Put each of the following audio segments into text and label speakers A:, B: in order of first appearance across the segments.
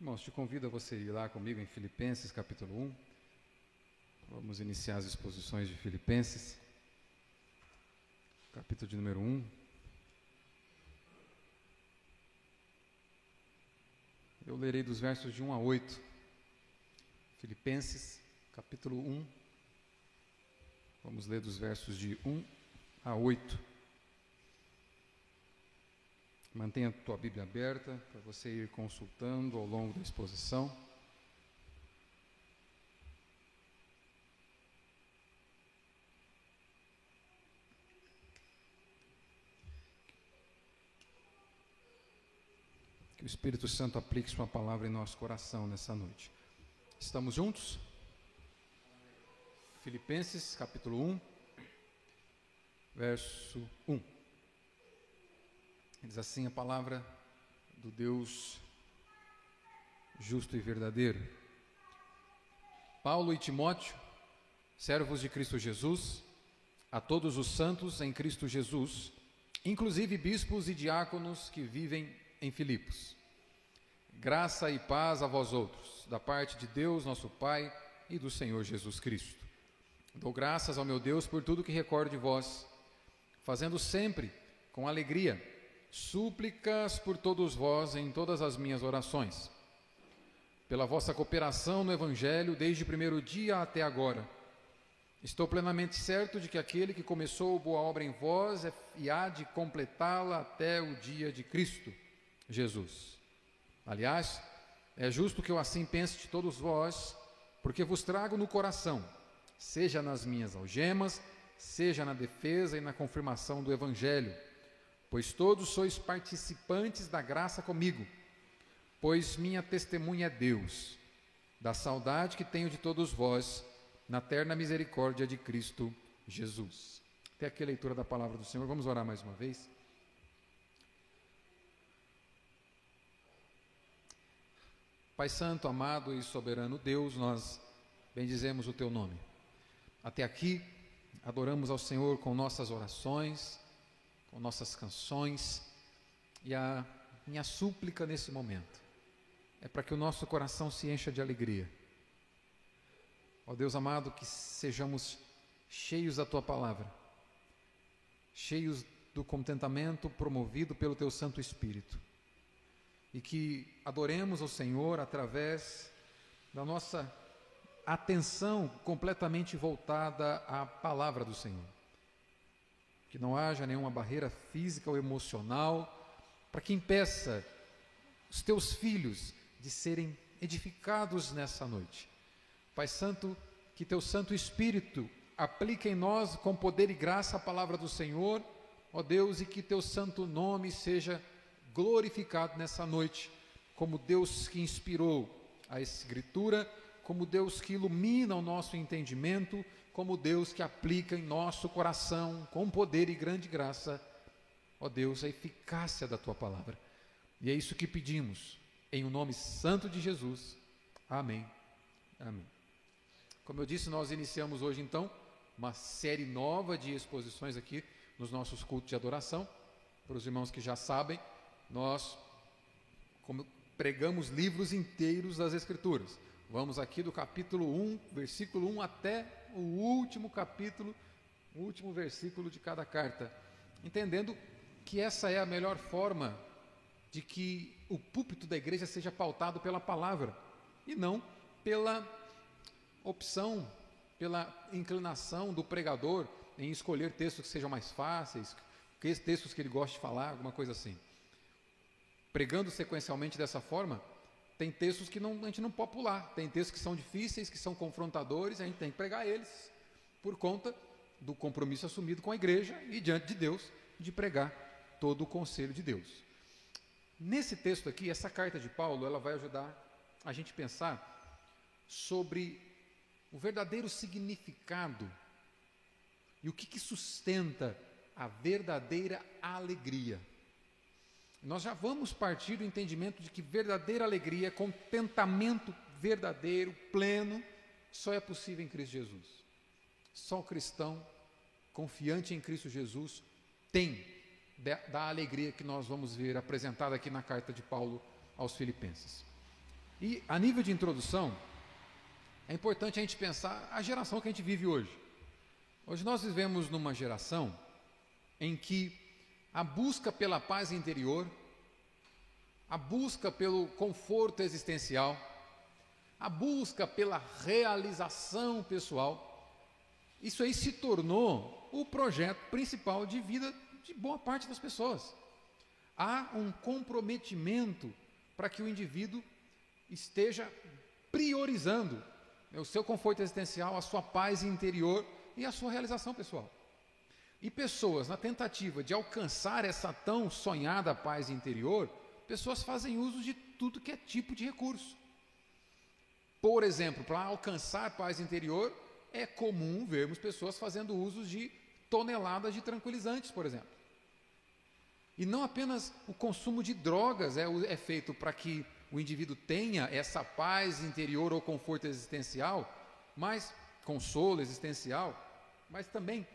A: Irmãos, te convido a você ir lá comigo em Filipenses capítulo 1. Vamos iniciar as exposições de Filipenses, capítulo de número 1. Eu lerei dos versos de 1 a 8. Filipenses, capítulo 1. Vamos ler dos versos de 1 a 8. Mantenha a tua Bíblia aberta para você ir consultando ao longo da exposição. Que o Espírito Santo aplique Sua palavra em nosso coração nessa noite. Estamos juntos? Filipenses capítulo 1, verso 1. Diz assim a palavra do Deus justo e verdadeiro. Paulo e Timóteo, servos de Cristo Jesus, a todos os santos em Cristo Jesus, inclusive bispos e diáconos que vivem em Filipos. Graça e paz a vós outros, da parte de Deus, nosso Pai, e do Senhor Jesus Cristo. Dou graças ao meu Deus por tudo que recordo de vós, fazendo sempre com alegria súplicas por todos vós em todas as minhas orações, pela vossa cooperação no Evangelho desde o primeiro dia até agora. Estou plenamente certo de que aquele que começou boa obra em vós é, e há de completá-la até o dia de Cristo, Jesus. Aliás, é justo que eu assim pense de todos vós, porque vos trago no coração, seja nas minhas algemas, seja na defesa e na confirmação do Evangelho pois todos sois participantes da graça comigo, pois minha testemunha é Deus, da saudade que tenho de todos vós, na terna misericórdia de Cristo Jesus. Até aqui a leitura da palavra do Senhor, vamos orar mais uma vez. Pai Santo, amado e soberano Deus, nós bendizemos o Teu nome. Até aqui, adoramos ao Senhor com nossas orações, com nossas canções. E a minha súplica nesse momento é para que o nosso coração se encha de alegria. Ó Deus amado, que sejamos cheios da tua palavra, cheios do contentamento promovido pelo teu Santo Espírito. E que adoremos ao Senhor através da nossa atenção completamente voltada à palavra do Senhor que não haja nenhuma barreira física ou emocional para que impeça os teus filhos de serem edificados nessa noite. Pai Santo, que teu Santo Espírito aplique em nós com poder e graça a palavra do Senhor, ó Deus, e que teu santo nome seja glorificado nessa noite, como Deus que inspirou a Escritura, como Deus que ilumina o nosso entendimento como Deus que aplica em nosso coração, com poder e grande graça, ó Deus, a eficácia da tua palavra. E é isso que pedimos, em o nome santo de Jesus. Amém. Amém. Como eu disse, nós iniciamos hoje então uma série nova de exposições aqui nos nossos cultos de adoração. Para os irmãos que já sabem, nós pregamos livros inteiros das Escrituras. Vamos aqui do capítulo 1, versículo 1 até o último capítulo, o último versículo de cada carta, entendendo que essa é a melhor forma de que o púlpito da igreja seja pautado pela palavra e não pela opção, pela inclinação do pregador em escolher textos que sejam mais fáceis, textos que ele goste de falar, alguma coisa assim. Pregando sequencialmente dessa forma, tem textos que não, a gente não pode pular, tem textos que são difíceis, que são confrontadores, a gente tem que pregar eles, por conta do compromisso assumido com a igreja e diante de Deus, de pregar todo o conselho de Deus. Nesse texto aqui, essa carta de Paulo, ela vai ajudar a gente pensar sobre o verdadeiro significado e o que, que sustenta a verdadeira alegria. Nós já vamos partir do entendimento de que verdadeira alegria, contentamento verdadeiro, pleno, só é possível em Cristo Jesus. Só o cristão confiante em Cristo Jesus tem da alegria que nós vamos ver apresentada aqui na carta de Paulo aos Filipenses. E a nível de introdução, é importante a gente pensar a geração que a gente vive hoje. Hoje nós vivemos numa geração em que a busca pela paz interior, a busca pelo conforto existencial, a busca pela realização pessoal, isso aí se tornou o projeto principal de vida de boa parte das pessoas. Há um comprometimento para que o indivíduo esteja priorizando o seu conforto existencial, a sua paz interior e a sua realização pessoal. E pessoas, na tentativa de alcançar essa tão sonhada paz interior, pessoas fazem uso de tudo que é tipo de recurso. Por exemplo, para alcançar paz interior, é comum vermos pessoas fazendo uso de toneladas de tranquilizantes, por exemplo. E não apenas o consumo de drogas é, é feito para que o indivíduo tenha essa paz interior ou conforto existencial, mas consolo existencial, mas também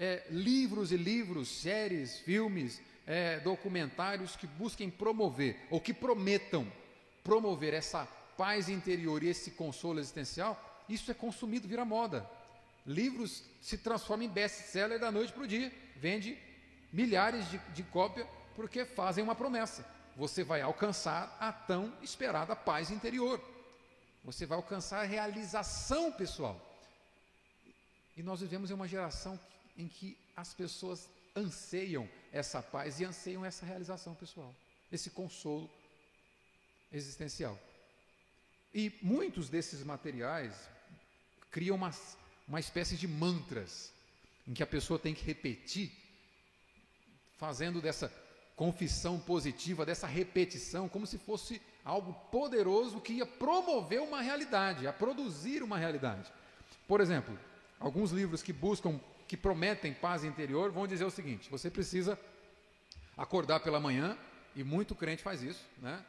A: é, livros e livros, séries, filmes, é, documentários que busquem promover ou que prometam promover essa paz interior e esse consolo existencial, isso é consumido, vira moda. Livros se transformam em best-seller da noite para o dia, vende milhares de, de cópias porque fazem uma promessa. Você vai alcançar a tão esperada paz interior. Você vai alcançar a realização pessoal. E nós vivemos em uma geração em que as pessoas anseiam essa paz e anseiam essa realização pessoal, esse consolo existencial. E muitos desses materiais criam uma, uma espécie de mantras em que a pessoa tem que repetir, fazendo dessa confissão positiva, dessa repetição, como se fosse algo poderoso que ia promover uma realidade, a produzir uma realidade. Por exemplo, alguns livros que buscam, que prometem paz interior, vão dizer o seguinte: você precisa acordar pela manhã, e muito crente faz isso, né?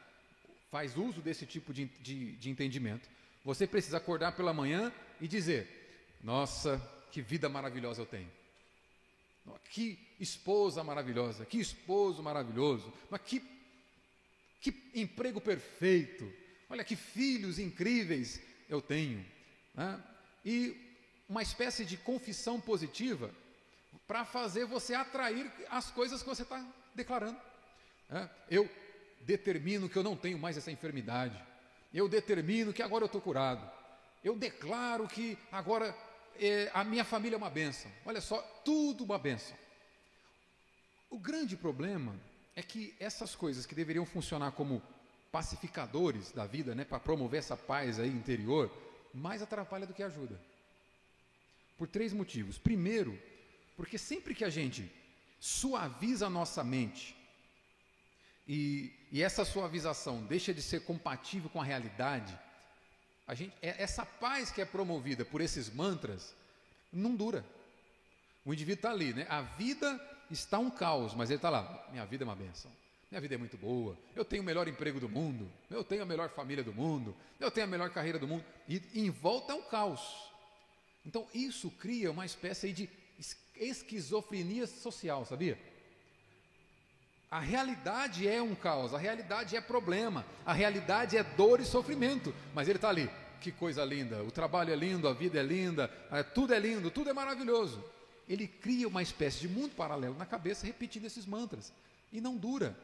A: faz uso desse tipo de, de, de entendimento. Você precisa acordar pela manhã e dizer: Nossa, que vida maravilhosa eu tenho. Que esposa maravilhosa, que esposo maravilhoso, mas que, que emprego perfeito, olha que filhos incríveis eu tenho. Né? E uma espécie de confissão positiva para fazer você atrair as coisas que você está declarando. Né? Eu determino que eu não tenho mais essa enfermidade. Eu determino que agora eu estou curado. Eu declaro que agora é, a minha família é uma bênção. Olha só, tudo uma bênção. O grande problema é que essas coisas que deveriam funcionar como pacificadores da vida, né, para promover essa paz aí interior, mais atrapalha do que ajuda. Por três motivos. Primeiro, porque sempre que a gente suaviza a nossa mente e, e essa suavização deixa de ser compatível com a realidade, a gente, é, essa paz que é promovida por esses mantras não dura. O indivíduo está ali, né? A vida está um caos, mas ele está lá. Minha vida é uma benção. Minha vida é muito boa. Eu tenho o melhor emprego do mundo. Eu tenho a melhor família do mundo. Eu tenho a melhor carreira do mundo. E em volta é um caos. Então isso cria uma espécie de esquizofrenia social, sabia? A realidade é um caos, a realidade é problema, a realidade é dor e sofrimento, mas ele está ali. Que coisa linda, o trabalho é lindo, a vida é linda, é, tudo é lindo, tudo é maravilhoso. Ele cria uma espécie de mundo paralelo na cabeça, repetindo esses mantras, e não dura.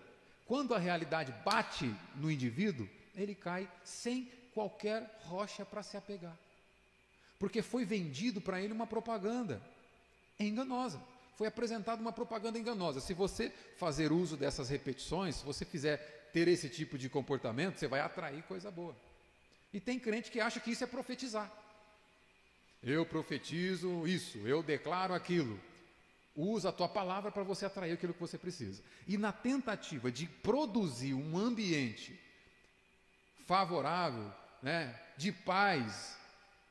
A: Quando a realidade bate no indivíduo, ele cai sem qualquer rocha para se apegar, porque foi vendido para ele uma propaganda enganosa foi apresentada uma propaganda enganosa. Se você fazer uso dessas repetições, se você fizer ter esse tipo de comportamento, você vai atrair coisa boa. E tem crente que acha que isso é profetizar. Eu profetizo isso, eu declaro aquilo. Usa a tua palavra para você atrair aquilo que você precisa. E na tentativa de produzir um ambiente favorável, né, de paz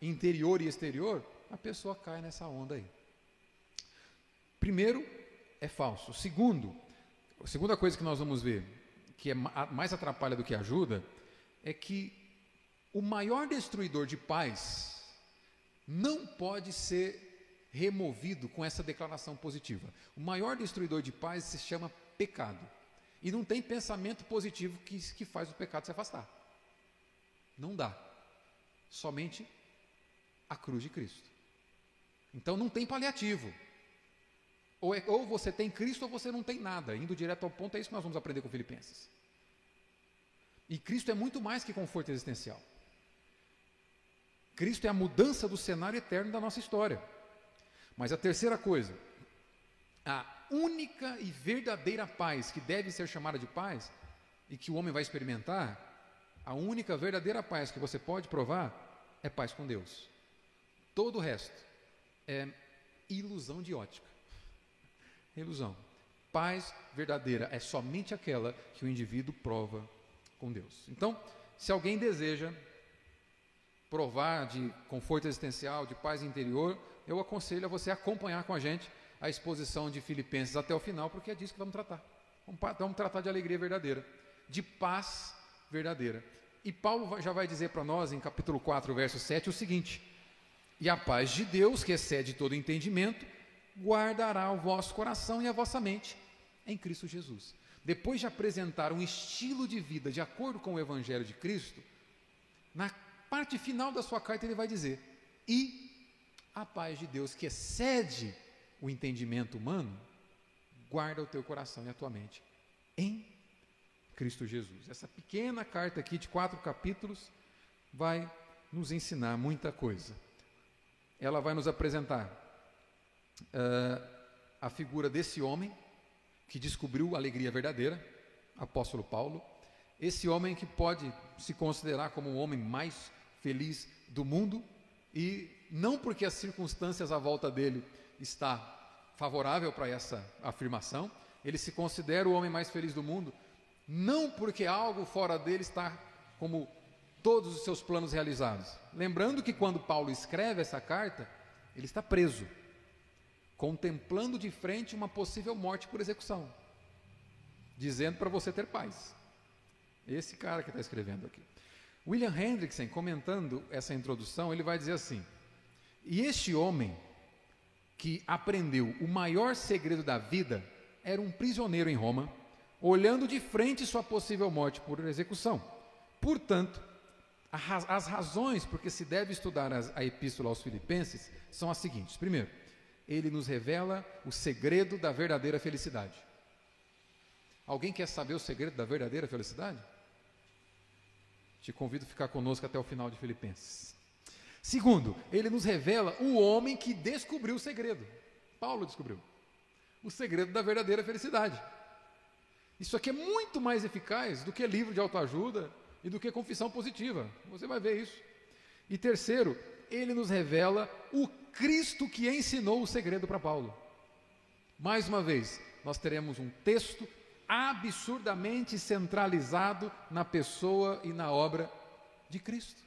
A: interior e exterior, a pessoa cai nessa onda aí. Primeiro, é falso. Segundo, a segunda coisa que nós vamos ver, que é mais atrapalha do que ajuda, é que o maior destruidor de paz não pode ser removido com essa declaração positiva. O maior destruidor de paz se chama pecado. E não tem pensamento positivo que, que faz o pecado se afastar. Não dá. Somente a cruz de Cristo. Então não tem paliativo. Ou, é, ou você tem Cristo ou você não tem nada. Indo direto ao ponto, é isso que nós vamos aprender com Filipenses. E Cristo é muito mais que conforto existencial. Cristo é a mudança do cenário eterno da nossa história. Mas a terceira coisa, a única e verdadeira paz que deve ser chamada de paz e que o homem vai experimentar, a única verdadeira paz que você pode provar é paz com Deus. Todo o resto é ilusão de ótica. Ilusão. Paz verdadeira é somente aquela que o indivíduo prova com Deus. Então, se alguém deseja provar de conforto existencial, de paz interior, eu aconselho a você acompanhar com a gente a exposição de Filipenses até o final, porque é disso que vamos tratar. Vamos tratar de alegria verdadeira, de paz verdadeira. E Paulo já vai dizer para nós, em capítulo 4, verso 7, o seguinte: E a paz de Deus, que excede todo entendimento, guardará o vosso coração e a vossa mente em Cristo Jesus. Depois de apresentar um estilo de vida de acordo com o Evangelho de Cristo, na parte final da sua carta ele vai dizer: E a paz de Deus, que excede o entendimento humano, guarda o teu coração e a tua mente em Cristo Jesus. Essa pequena carta aqui de quatro capítulos vai nos ensinar muita coisa. Ela vai nos apresentar uh, a figura desse homem que descobriu a alegria verdadeira, apóstolo Paulo, esse homem que pode se considerar como o homem mais feliz do mundo e não porque as circunstâncias à volta dele está favorável para essa afirmação, ele se considera o homem mais feliz do mundo, não porque algo fora dele está como todos os seus planos realizados. Lembrando que quando Paulo escreve essa carta, ele está preso contemplando de frente uma possível morte por execução, dizendo para você ter paz. Esse cara que está escrevendo aqui. William Hendrickson, comentando essa introdução, ele vai dizer assim: E este homem que aprendeu o maior segredo da vida era um prisioneiro em Roma, olhando de frente sua possível morte por execução. Portanto, as razões por que se deve estudar a epístola aos Filipenses são as seguintes: primeiro, ele nos revela o segredo da verdadeira felicidade. Alguém quer saber o segredo da verdadeira felicidade? Te convido a ficar conosco até o final de Filipenses. Segundo, ele nos revela o homem que descobriu o segredo. Paulo descobriu o segredo da verdadeira felicidade. Isso aqui é muito mais eficaz do que livro de autoajuda e do que confissão positiva. Você vai ver isso. E terceiro, ele nos revela o Cristo que ensinou o segredo para Paulo. Mais uma vez, nós teremos um texto absurdamente centralizado na pessoa e na obra de Cristo.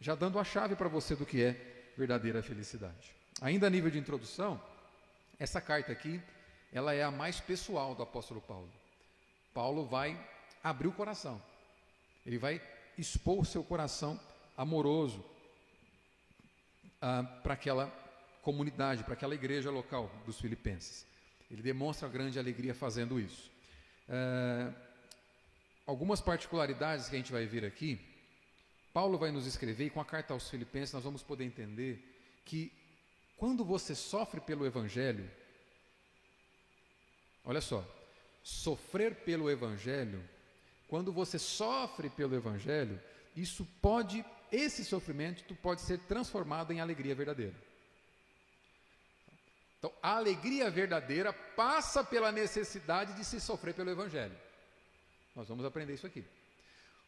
A: Já dando a chave para você do que é verdadeira felicidade. Ainda a nível de introdução, essa carta aqui, ela é a mais pessoal do apóstolo Paulo. Paulo vai abrir o coração. Ele vai expor seu coração amoroso ah, para aquela comunidade, para aquela igreja local dos filipenses. Ele demonstra grande alegria fazendo isso. Ah, algumas particularidades que a gente vai ver aqui, Paulo vai nos escrever, e com a carta aos Filipenses nós vamos poder entender que quando você sofre pelo Evangelho, olha só, sofrer pelo Evangelho, quando você sofre pelo Evangelho, isso pode esse sofrimento pode ser transformado em alegria verdadeira. Então, a alegria verdadeira passa pela necessidade de se sofrer pelo Evangelho. Nós vamos aprender isso aqui.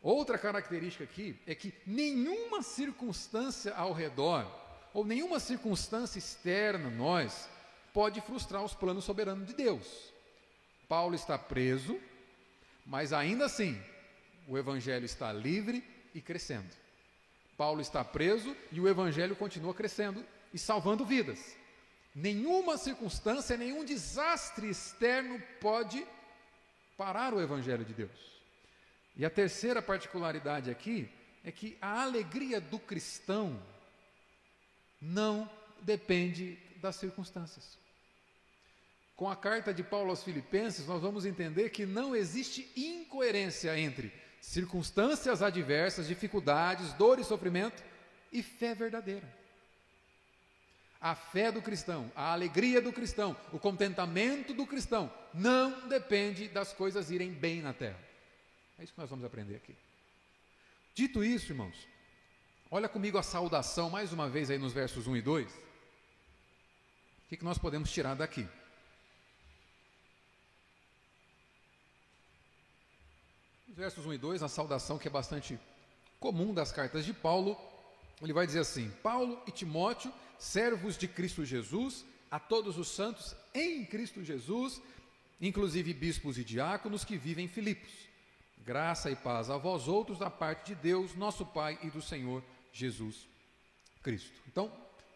A: Outra característica aqui é que nenhuma circunstância ao redor, ou nenhuma circunstância externa a nós, pode frustrar os planos soberanos de Deus. Paulo está preso, mas ainda assim, o Evangelho está livre e crescendo. Paulo está preso e o evangelho continua crescendo e salvando vidas. Nenhuma circunstância, nenhum desastre externo pode parar o evangelho de Deus. E a terceira particularidade aqui é que a alegria do cristão não depende das circunstâncias. Com a carta de Paulo aos Filipenses, nós vamos entender que não existe incoerência entre circunstâncias adversas, dificuldades, dor e sofrimento e fé verdadeira. A fé do cristão, a alegria do cristão, o contentamento do cristão não depende das coisas irem bem na terra. É isso que nós vamos aprender aqui. Dito isso, irmãos, olha comigo a saudação mais uma vez aí nos versos 1 e 2. O que, que nós podemos tirar daqui? Versos 1 e 2, a saudação que é bastante comum das cartas de Paulo, ele vai dizer assim: Paulo e Timóteo, servos de Cristo Jesus, a todos os santos em Cristo Jesus, inclusive bispos e diáconos que vivem em Filipos. Graça e paz a vós outros da parte de Deus, nosso Pai e do Senhor Jesus Cristo. Então,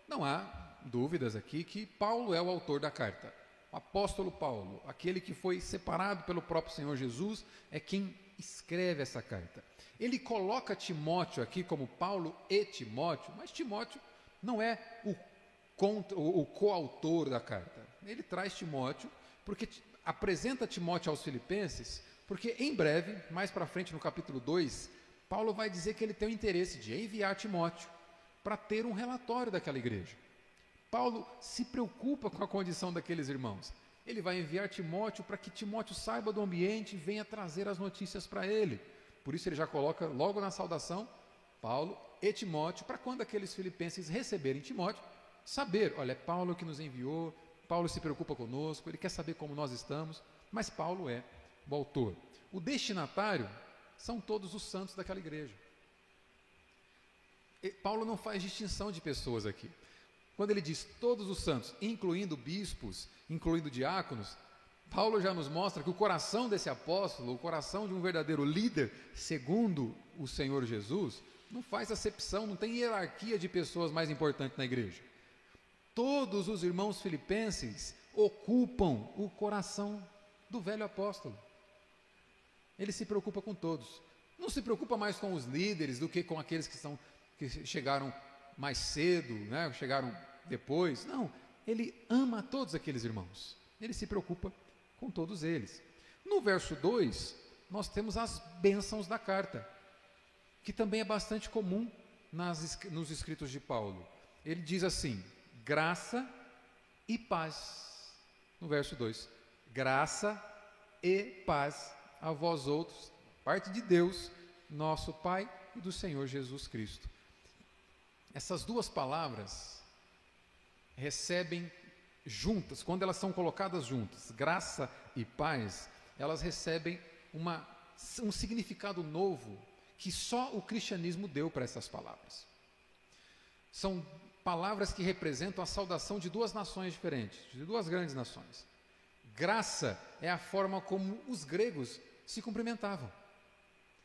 A: não há dúvidas aqui que Paulo é o autor da carta. O apóstolo Paulo, aquele que foi separado pelo próprio Senhor Jesus, é quem escreve essa carta. Ele coloca Timóteo aqui como Paulo e Timóteo, mas Timóteo não é o, o, o coautor da carta. Ele traz Timóteo porque apresenta Timóteo aos filipenses, porque em breve, mais para frente no capítulo 2, Paulo vai dizer que ele tem o interesse de enviar Timóteo para ter um relatório daquela igreja. Paulo se preocupa com a condição daqueles irmãos. Ele vai enviar Timóteo para que Timóteo saiba do ambiente e venha trazer as notícias para ele. Por isso ele já coloca logo na saudação Paulo e Timóteo, para quando aqueles filipenses receberem Timóteo, saber, olha, é Paulo que nos enviou, Paulo se preocupa conosco, ele quer saber como nós estamos, mas Paulo é o autor. O destinatário são todos os santos daquela igreja. E Paulo não faz distinção de pessoas aqui. Quando ele diz todos os santos, incluindo bispos, incluindo diáconos, Paulo já nos mostra que o coração desse apóstolo, o coração de um verdadeiro líder, segundo o Senhor Jesus, não faz acepção, não tem hierarquia de pessoas mais importantes na igreja. Todos os irmãos filipenses ocupam o coração do velho apóstolo. Ele se preocupa com todos. Não se preocupa mais com os líderes do que com aqueles que, são, que chegaram mais cedo, né? chegaram depois. Não, ele ama todos aqueles irmãos. Ele se preocupa com todos eles. No verso 2, nós temos as bênçãos da carta, que também é bastante comum nas, nos escritos de Paulo. Ele diz assim: graça e paz. No verso 2: graça e paz a vós outros, parte de Deus, nosso Pai e do Senhor Jesus Cristo. Essas duas palavras recebem juntas, quando elas são colocadas juntas, graça e paz, elas recebem uma, um significado novo que só o cristianismo deu para essas palavras. São palavras que representam a saudação de duas nações diferentes, de duas grandes nações. Graça é a forma como os gregos se cumprimentavam.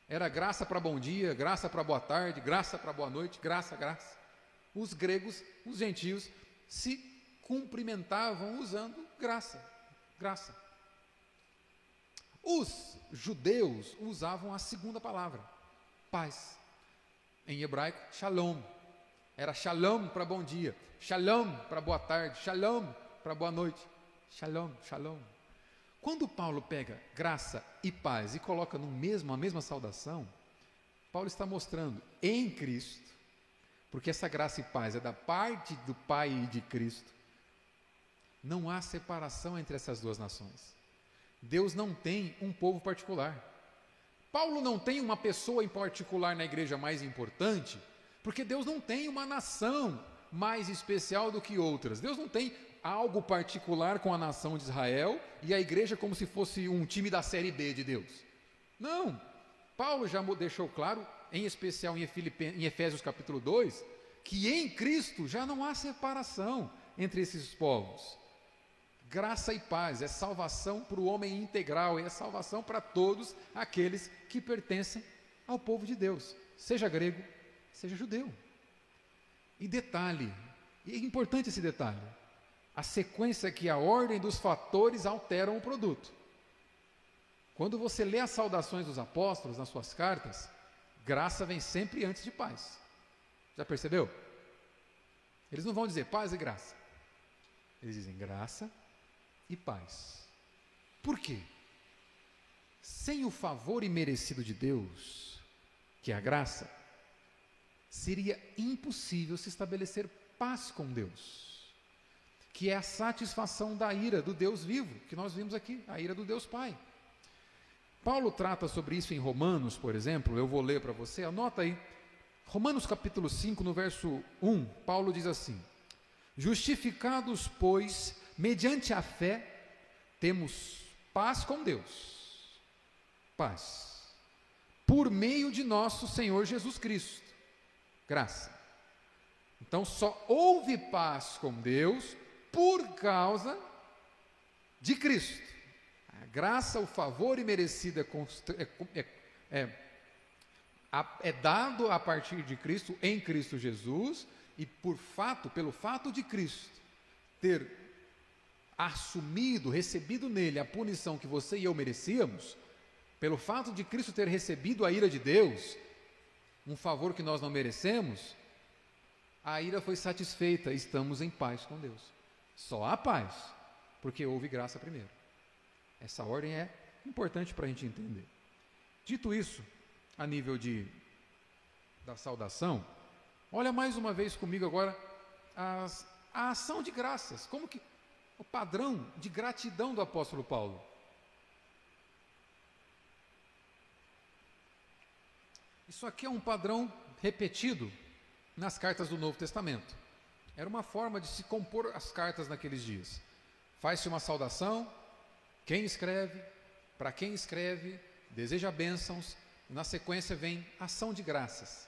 A: Era graça para bom dia, graça para boa tarde, graça para boa noite, graça, graça os gregos, os gentios, se cumprimentavam usando graça, graça. Os judeus usavam a segunda palavra, paz. Em hebraico, shalom. Era shalom para bom dia, shalom para boa tarde, shalom para boa noite. Shalom, shalom. Quando Paulo pega graça e paz e coloca no mesmo a mesma saudação, Paulo está mostrando em Cristo porque essa graça e paz é da parte do Pai e de Cristo. Não há separação entre essas duas nações. Deus não tem um povo particular. Paulo não tem uma pessoa em particular na igreja mais importante, porque Deus não tem uma nação mais especial do que outras. Deus não tem algo particular com a nação de Israel e a igreja como se fosse um time da série B de Deus. Não. Paulo já deixou claro em especial em, em Efésios capítulo 2, que em Cristo já não há separação entre esses povos. Graça e paz é salvação para o homem integral, é salvação para todos aqueles que pertencem ao povo de Deus, seja grego, seja judeu. E detalhe, e é importante esse detalhe, a sequência é que a ordem dos fatores alteram o produto. Quando você lê as saudações dos apóstolos nas suas cartas, Graça vem sempre antes de paz. Já percebeu? Eles não vão dizer paz e graça. Eles dizem graça e paz. Por quê? sem o favor imerecido de Deus, que é a graça, seria impossível se estabelecer paz com Deus, que é a satisfação da ira do Deus vivo, que nós vimos aqui, a ira do Deus Pai. Paulo trata sobre isso em Romanos, por exemplo, eu vou ler para você, anota aí. Romanos capítulo 5, no verso 1, Paulo diz assim: Justificados, pois, mediante a fé, temos paz com Deus. Paz. Por meio de nosso Senhor Jesus Cristo. Graça. Então só houve paz com Deus por causa de Cristo. A graça, o favor imerecido é, é, é, é dado a partir de Cristo, em Cristo Jesus, e por fato, pelo fato de Cristo ter assumido, recebido nele a punição que você e eu merecíamos, pelo fato de Cristo ter recebido a ira de Deus, um favor que nós não merecemos, a ira foi satisfeita, estamos em paz com Deus. Só há paz, porque houve graça primeiro. Essa ordem é importante para a gente entender. Dito isso, a nível de da saudação, olha mais uma vez comigo agora as, a ação de graças. Como que o padrão de gratidão do apóstolo Paulo. Isso aqui é um padrão repetido nas cartas do Novo Testamento. Era uma forma de se compor as cartas naqueles dias. Faz-se uma saudação, quem escreve, para quem escreve, deseja bênçãos, na sequência vem ação de graças.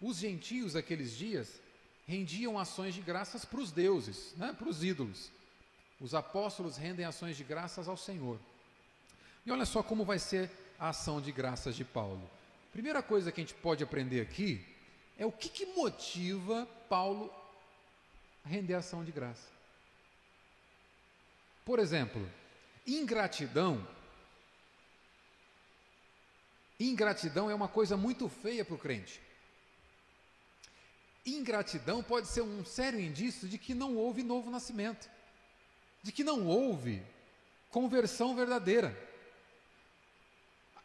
A: Os gentios daqueles dias rendiam ações de graças para os deuses, né, para os ídolos os apóstolos rendem ações de graças ao Senhor. E olha só como vai ser a ação de graças de Paulo. Primeira coisa que a gente pode aprender aqui é o que, que motiva Paulo a render ação de graça. Por exemplo, ingratidão. Ingratidão é uma coisa muito feia para o crente. Ingratidão pode ser um sério indício de que não houve novo nascimento de que não houve conversão verdadeira.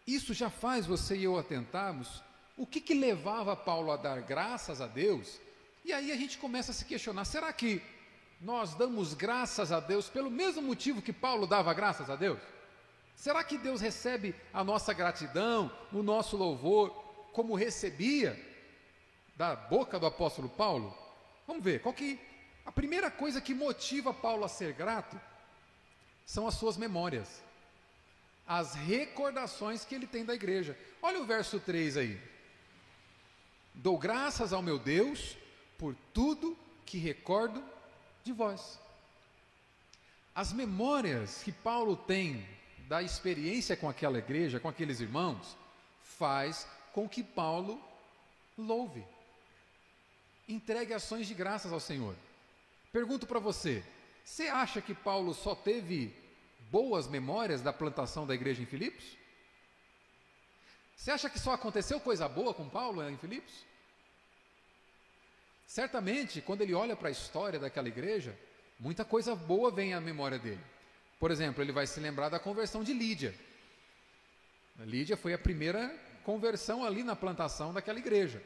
A: Isso já faz você e eu atentarmos o que, que levava Paulo a dar graças a Deus, e aí a gente começa a se questionar: será que nós damos graças a Deus pelo mesmo motivo que Paulo dava graças a Deus? Será que Deus recebe a nossa gratidão, o nosso louvor, como recebia da boca do apóstolo Paulo? Vamos ver, qual que a primeira coisa que motiva Paulo a ser grato são as suas memórias, as recordações que ele tem da igreja. Olha o verso 3 aí. Dou graças ao meu Deus por tudo que recordo de vós. As memórias que Paulo tem da experiência com aquela igreja, com aqueles irmãos, faz com que Paulo louve, entregue ações de graças ao Senhor. Pergunto para você: você acha que Paulo só teve boas memórias da plantação da igreja em Filipos? Você acha que só aconteceu coisa boa com Paulo em Filipos? Certamente, quando ele olha para a história daquela igreja, muita coisa boa vem à memória dele. Por exemplo, ele vai se lembrar da conversão de Lídia. Lídia foi a primeira conversão ali na plantação daquela igreja.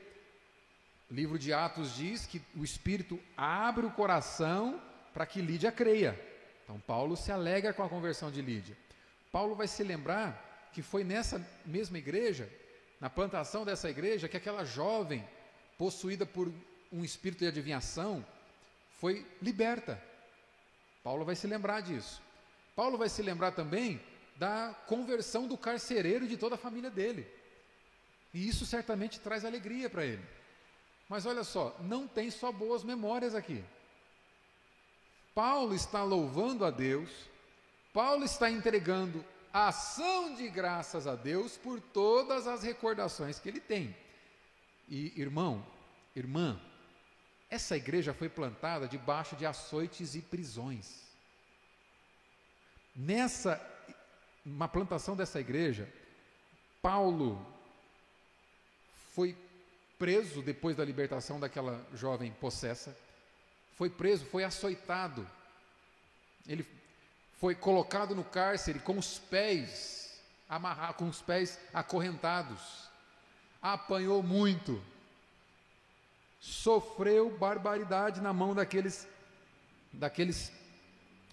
A: O livro de Atos diz que o Espírito abre o coração para que Lídia creia. Então, Paulo se alegra com a conversão de Lídia. Paulo vai se lembrar que foi nessa mesma igreja, na plantação dessa igreja, que aquela jovem, possuída por um espírito de adivinhação, foi liberta. Paulo vai se lembrar disso. Paulo vai se lembrar também da conversão do carcereiro e de toda a família dele. E isso certamente traz alegria para ele. Mas olha só, não tem só boas memórias aqui. Paulo está louvando a Deus, Paulo está entregando ação de graças a Deus por todas as recordações que ele tem. E irmão, irmã, essa igreja foi plantada debaixo de açoites e prisões. Nessa uma plantação dessa igreja, Paulo foi preso depois da libertação daquela jovem possessa, foi preso, foi açoitado, ele foi colocado no cárcere com os pés amarrar com os pés acorrentados. Apanhou muito. Sofreu barbaridade na mão daqueles daqueles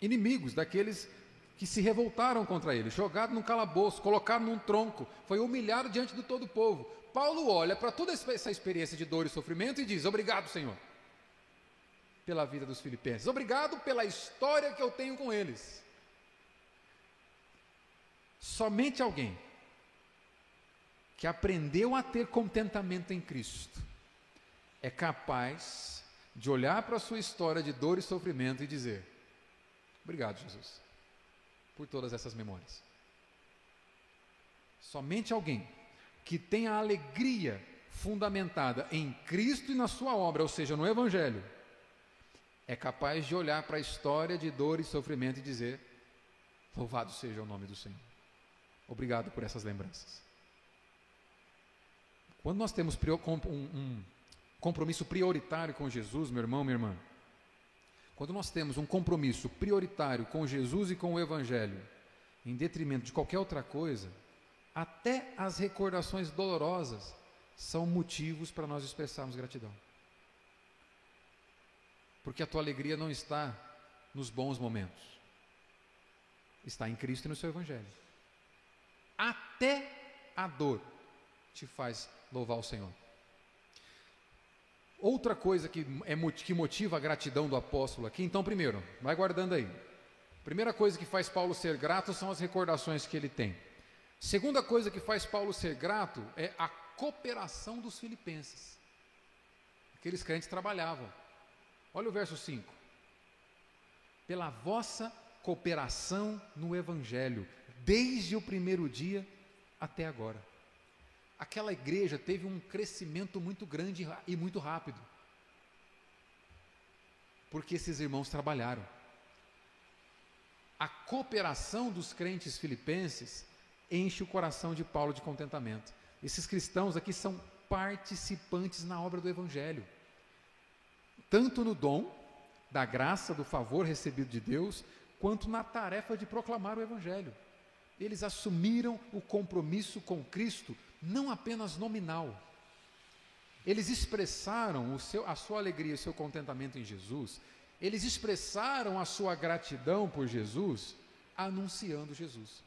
A: inimigos, daqueles que se revoltaram contra ele, jogado num calabouço, colocado num tronco, foi humilhado diante de todo o povo. Paulo olha para toda essa experiência de dor e sofrimento e diz: Obrigado, Senhor, pela vida dos filipenses, obrigado pela história que eu tenho com eles. Somente alguém que aprendeu a ter contentamento em Cristo é capaz de olhar para a sua história de dor e sofrimento e dizer: Obrigado, Jesus por todas essas memórias. Somente alguém que tem a alegria fundamentada em Cristo e na sua obra, ou seja, no Evangelho, é capaz de olhar para a história de dor e sofrimento e dizer: Louvado seja o nome do Senhor. Obrigado por essas lembranças. Quando nós temos um compromisso prioritário com Jesus, meu irmão, minha irmã, quando nós temos um compromisso prioritário com Jesus e com o Evangelho, em detrimento de qualquer outra coisa, até as recordações dolorosas são motivos para nós expressarmos gratidão. Porque a tua alegria não está nos bons momentos, está em Cristo e no seu Evangelho. Até a dor te faz louvar o Senhor. Outra coisa que, é, que motiva a gratidão do apóstolo aqui, então, primeiro, vai guardando aí. Primeira coisa que faz Paulo ser grato são as recordações que ele tem. Segunda coisa que faz Paulo ser grato é a cooperação dos filipenses. Aqueles crentes trabalhavam. Olha o verso 5. Pela vossa cooperação no Evangelho, desde o primeiro dia até agora aquela igreja teve um crescimento muito grande e muito rápido. Porque esses irmãos trabalharam. A cooperação dos crentes filipenses enche o coração de Paulo de contentamento. Esses cristãos aqui são participantes na obra do Evangelho, tanto no dom da graça, do favor recebido de Deus, quanto na tarefa de proclamar o Evangelho. Eles assumiram o compromisso com Cristo não apenas nominal. Eles expressaram seu, a sua alegria e o seu contentamento em Jesus, eles expressaram a sua gratidão por Jesus, anunciando Jesus.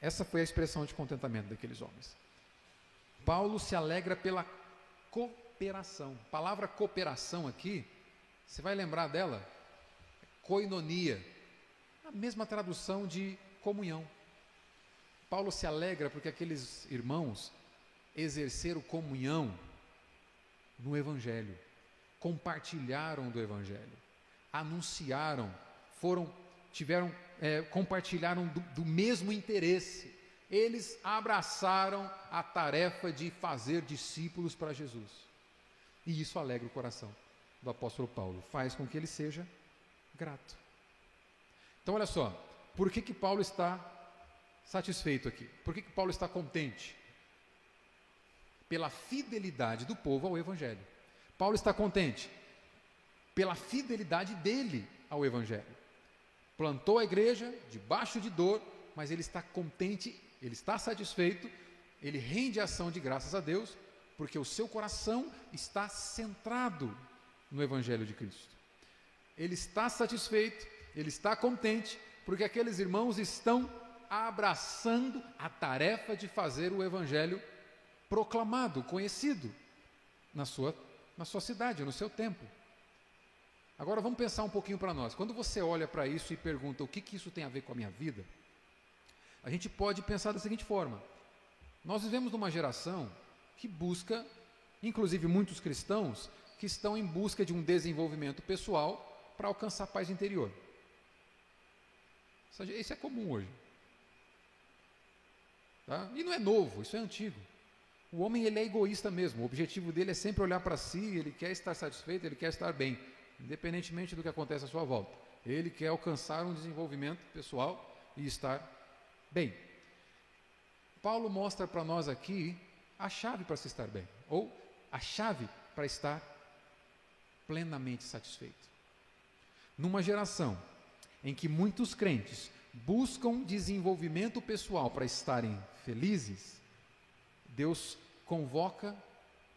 A: Essa foi a expressão de contentamento daqueles homens. Paulo se alegra pela cooperação. A palavra cooperação aqui, você vai lembrar dela? Coinonia. A mesma tradução de comunhão. Paulo se alegra porque aqueles irmãos exerceram comunhão no Evangelho, compartilharam do Evangelho, anunciaram, foram, tiveram, é, compartilharam do, do mesmo interesse. Eles abraçaram a tarefa de fazer discípulos para Jesus. E isso alegra o coração do apóstolo Paulo, faz com que ele seja grato. Então, olha só, por que, que Paulo está satisfeito aqui. Por que, que Paulo está contente? Pela fidelidade do povo ao Evangelho. Paulo está contente pela fidelidade dele ao Evangelho. Plantou a igreja debaixo de dor, mas ele está contente, ele está satisfeito, ele rende ação de graças a Deus, porque o seu coração está centrado no Evangelho de Cristo. Ele está satisfeito, ele está contente, porque aqueles irmãos estão abraçando a tarefa de fazer o evangelho proclamado, conhecido na sua, na sua cidade, no seu tempo. Agora vamos pensar um pouquinho para nós. Quando você olha para isso e pergunta o que, que isso tem a ver com a minha vida, a gente pode pensar da seguinte forma: nós vivemos numa geração que busca, inclusive muitos cristãos, que estão em busca de um desenvolvimento pessoal para alcançar paz interior. Isso é comum hoje. Tá? E não é novo, isso é antigo. O homem ele é egoísta mesmo, o objetivo dele é sempre olhar para si, ele quer estar satisfeito, ele quer estar bem, independentemente do que acontece à sua volta. Ele quer alcançar um desenvolvimento pessoal e estar bem. Paulo mostra para nós aqui a chave para se estar bem, ou a chave para estar plenamente satisfeito. Numa geração em que muitos crentes buscam desenvolvimento pessoal para estarem felizes, Deus convoca,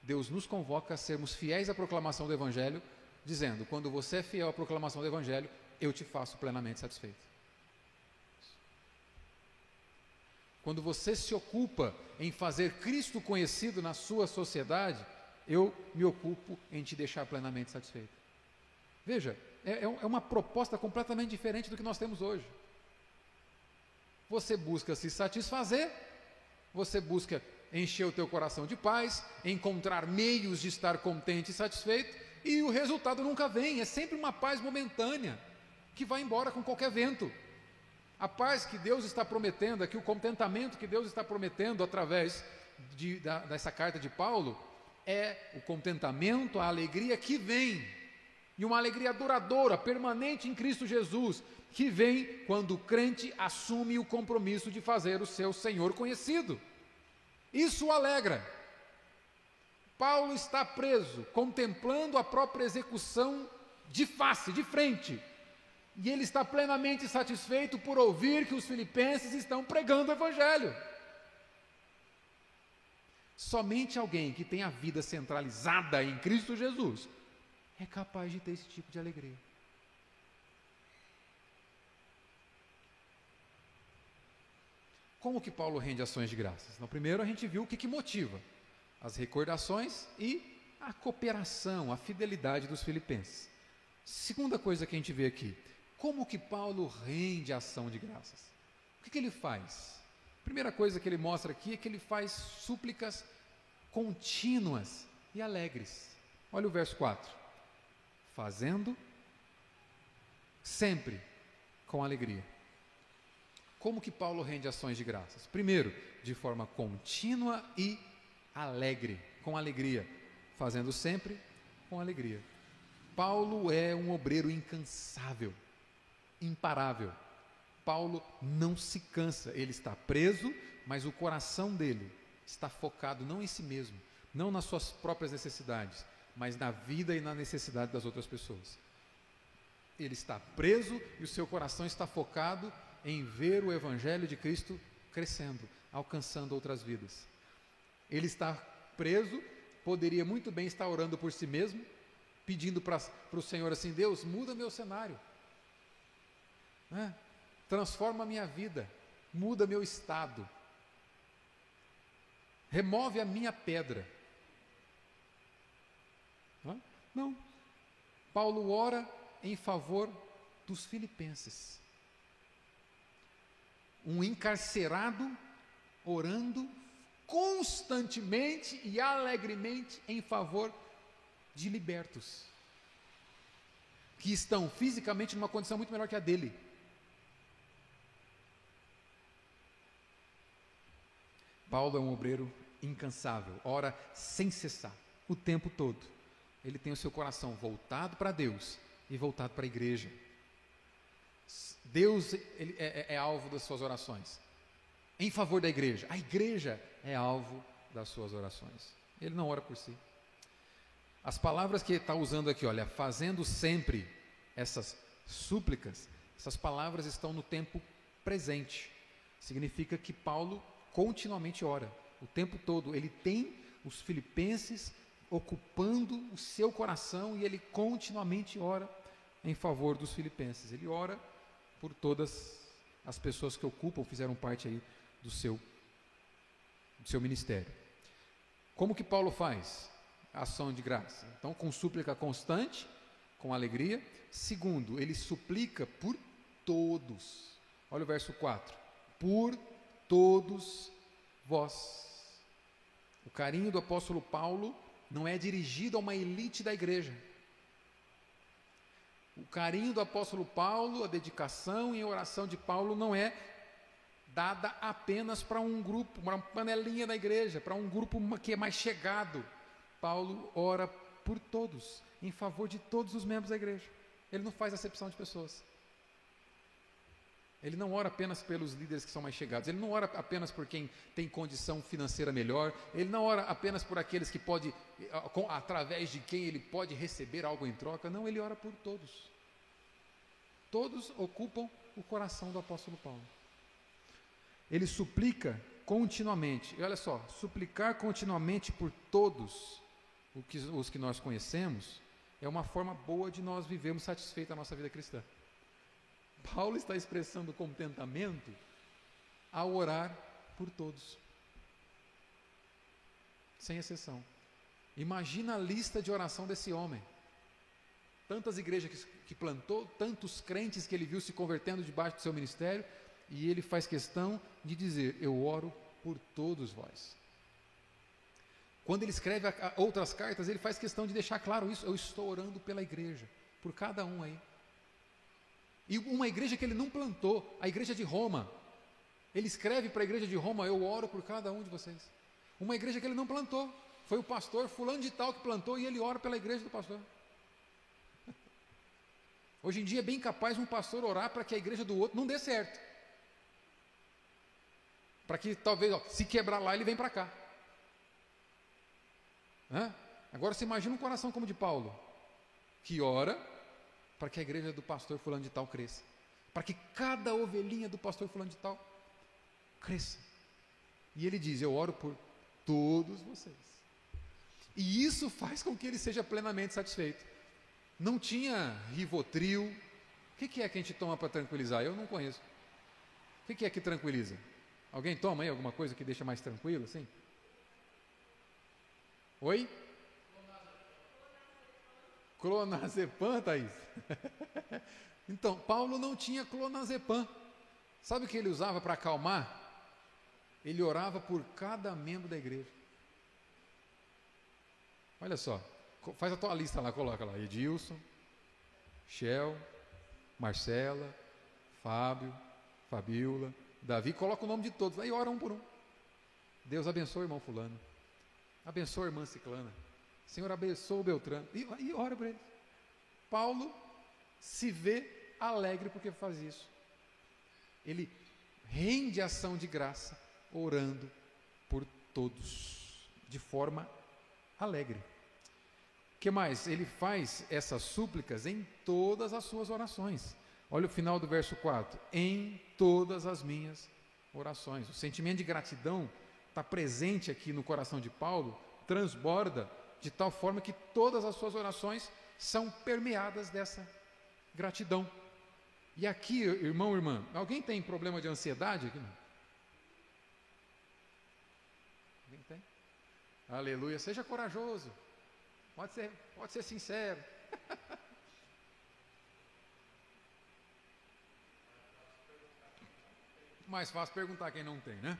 A: Deus nos convoca a sermos fiéis à proclamação do Evangelho, dizendo: quando você é fiel à proclamação do Evangelho, eu te faço plenamente satisfeito. Quando você se ocupa em fazer Cristo conhecido na sua sociedade, eu me ocupo em te deixar plenamente satisfeito. Veja, é, é, é uma proposta completamente diferente do que nós temos hoje. Você busca se satisfazer, você busca encher o teu coração de paz, encontrar meios de estar contente e satisfeito, e o resultado nunca vem, é sempre uma paz momentânea, que vai embora com qualquer vento. A paz que Deus está prometendo aqui, o contentamento que Deus está prometendo através de, da, dessa carta de Paulo, é o contentamento, a alegria que vem, e uma alegria duradoura, permanente em Cristo Jesus, que vem quando o crente assume o compromisso de fazer o seu Senhor conhecido. Isso o alegra. Paulo está preso, contemplando a própria execução de face, de frente, e ele está plenamente satisfeito por ouvir que os filipenses estão pregando o Evangelho. Somente alguém que tem a vida centralizada em Cristo Jesus é capaz de ter esse tipo de alegria. Como que Paulo rende ações de graças? No primeiro a gente viu o que, que motiva as recordações e a cooperação, a fidelidade dos filipenses. Segunda coisa que a gente vê aqui, como que Paulo rende ação de graças? O que, que ele faz? Primeira coisa que ele mostra aqui é que ele faz súplicas contínuas e alegres. Olha o verso 4. Fazendo sempre com alegria. Como que Paulo rende ações de graças? Primeiro, de forma contínua e alegre, com alegria, fazendo sempre com alegria. Paulo é um obreiro incansável imparável. Paulo não se cansa, ele está preso, mas o coração dele está focado não em si mesmo, não nas suas próprias necessidades, mas na vida e na necessidade das outras pessoas. Ele está preso e o seu coração está focado em ver o Evangelho de Cristo crescendo, alcançando outras vidas. Ele está preso, poderia muito bem estar orando por si mesmo, pedindo para o Senhor assim: Deus, muda meu cenário, né? transforma minha vida, muda meu estado, remove a minha pedra. Não. Paulo ora em favor dos filipenses. Um encarcerado orando constantemente e alegremente em favor de libertos, que estão fisicamente numa condição muito melhor que a dele. Paulo é um obreiro incansável, ora sem cessar, o tempo todo. Ele tem o seu coração voltado para Deus e voltado para a igreja. Deus ele é, é, é alvo das suas orações, em favor da igreja. A igreja é alvo das suas orações. Ele não ora por si. As palavras que está usando aqui, olha, fazendo sempre essas súplicas, essas palavras estão no tempo presente. Significa que Paulo continuamente ora, o tempo todo. Ele tem os filipenses ocupando o seu coração e ele continuamente ora em favor dos filipenses. Ele ora por todas as pessoas que ocupam, fizeram parte aí do seu do seu ministério. Como que Paulo faz? Ação de graça. Então, com súplica constante, com alegria. Segundo, ele suplica por todos. Olha o verso 4. Por todos vós. O carinho do apóstolo Paulo não é dirigido a uma elite da igreja. O carinho do apóstolo Paulo, a dedicação e a oração de Paulo não é dada apenas para um grupo, uma panelinha da igreja, para um grupo que é mais chegado. Paulo ora por todos, em favor de todos os membros da igreja. Ele não faz acepção de pessoas. Ele não ora apenas pelos líderes que são mais chegados, ele não ora apenas por quem tem condição financeira melhor, ele não ora apenas por aqueles que pode, através de quem ele pode receber algo em troca, não, ele ora por todos. Todos ocupam o coração do apóstolo Paulo. Ele suplica continuamente. E olha só, suplicar continuamente por todos os que nós conhecemos é uma forma boa de nós vivermos satisfeita a nossa vida cristã. Paulo está expressando contentamento ao orar por todos, sem exceção. Imagina a lista de oração desse homem. Tantas igrejas que, plantou, tantos crentes que ele viu se convertendo debaixo do seu ministério, e ele faz questão de dizer: Eu oro por todos vós. Quando ele escreve outras cartas, ele faz questão de deixar claro isso: Eu estou orando pela igreja, por cada um aí. E uma igreja que ele não plantou, a igreja de Roma. Ele escreve para a igreja de Roma: Eu oro por cada um de vocês. Uma igreja que ele não plantou. Foi o pastor fulano de tal que plantou e ele ora pela igreja do pastor. Hoje em dia é bem capaz um pastor orar para que a igreja do outro não dê certo. Para que talvez, ó, se quebrar lá, ele vem para cá. Hã? Agora você imagina um coração como o de Paulo, que ora para que a igreja do pastor fulano de tal cresça. Para que cada ovelhinha do pastor fulano de tal cresça. E ele diz: Eu oro por todos vocês. E isso faz com que ele seja plenamente satisfeito. Não tinha rivotril. O que é que a gente toma para tranquilizar? Eu não conheço. O que é que tranquiliza? Alguém toma aí alguma coisa que deixa mais tranquilo assim? Oi? Clonazepam, Thaís? então, Paulo não tinha clonazepam. Sabe o que ele usava para acalmar? Ele orava por cada membro da igreja. Olha só, faz a tua lista lá, coloca lá. Edilson, Shell, Marcela, Fábio, Fabiola, Davi, coloca o nome de todos, aí ora um por um. Deus abençoe o irmão fulano. Abençoa a irmã ciclana. Senhor, abençoa o Beltrano. E, e ora por ele. Paulo se vê alegre porque faz isso. Ele rende ação de graça, orando por todos, de forma alegre. O que mais? Ele faz essas súplicas em todas as suas orações. Olha o final do verso 4: Em todas as minhas orações. O sentimento de gratidão está presente aqui no coração de Paulo, transborda de tal forma que todas as suas orações são permeadas dessa gratidão. E aqui, irmão, irmã, alguém tem problema de ansiedade aqui? Alguém tem? Aleluia, seja corajoso. Pode ser, pode ser sincero. Mais fácil perguntar quem não tem, né?